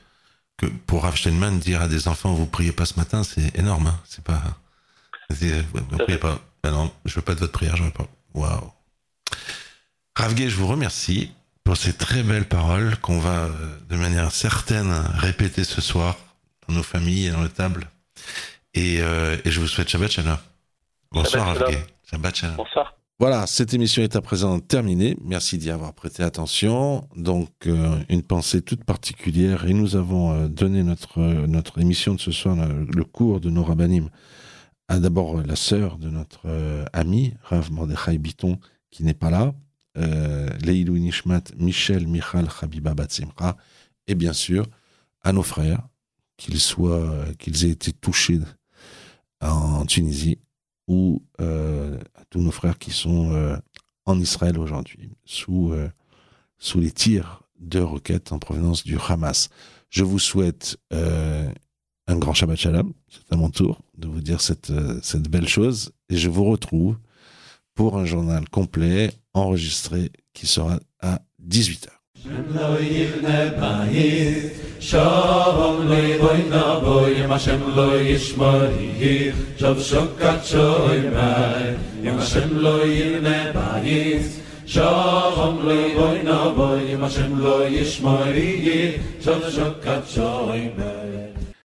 que pour Rav Steinman, dire à des enfants vous priez pas ce matin, c'est énorme. Hein c'est pas. Ne priez pas. Ben non, je veux pas de votre prière, je veux pas. Waouh. Ravgé, je vous remercie pour ces très belles paroles qu'on va euh, de manière certaine répéter ce soir dans nos familles et dans les tables. Et, euh, et je vous souhaite Shabbat Shalom. Bonsoir Shabbat Ravgé. Shabbat Shalom. Bonsoir. Voilà, cette émission est à présent terminée. Merci d'y avoir prêté attention. Donc, euh, une pensée toute particulière. Et nous avons euh, donné notre, euh, notre émission de ce soir, le, cours de nos rabbinim, à d'abord la sœur de notre ami, Rav Mordechai Biton, qui n'est pas là, euh, Leilou Nishmat, Michel Michal Habiba Batsimra, et bien sûr, à nos frères, qu'ils soient, qu'ils aient été touchés en Tunisie ou euh, tous nos frères qui sont euh, en Israël aujourd'hui, sous, euh, sous les tirs de roquettes en provenance du Hamas. Je vous souhaite euh, un grand Shabbat Shalom. C'est à mon tour de vous dire cette, cette belle chose. Et je vous retrouve pour un journal complet enregistré qui sera à 18h. לא יבנה בית, שום לא יבוינה בו, אם השם לא ישמור יהי, שוב שוקת שוי מי, אם השם לא יבנה בית, שום לא יבוינה בו, אם השם לא ישמור יהי, שוב שוי מי.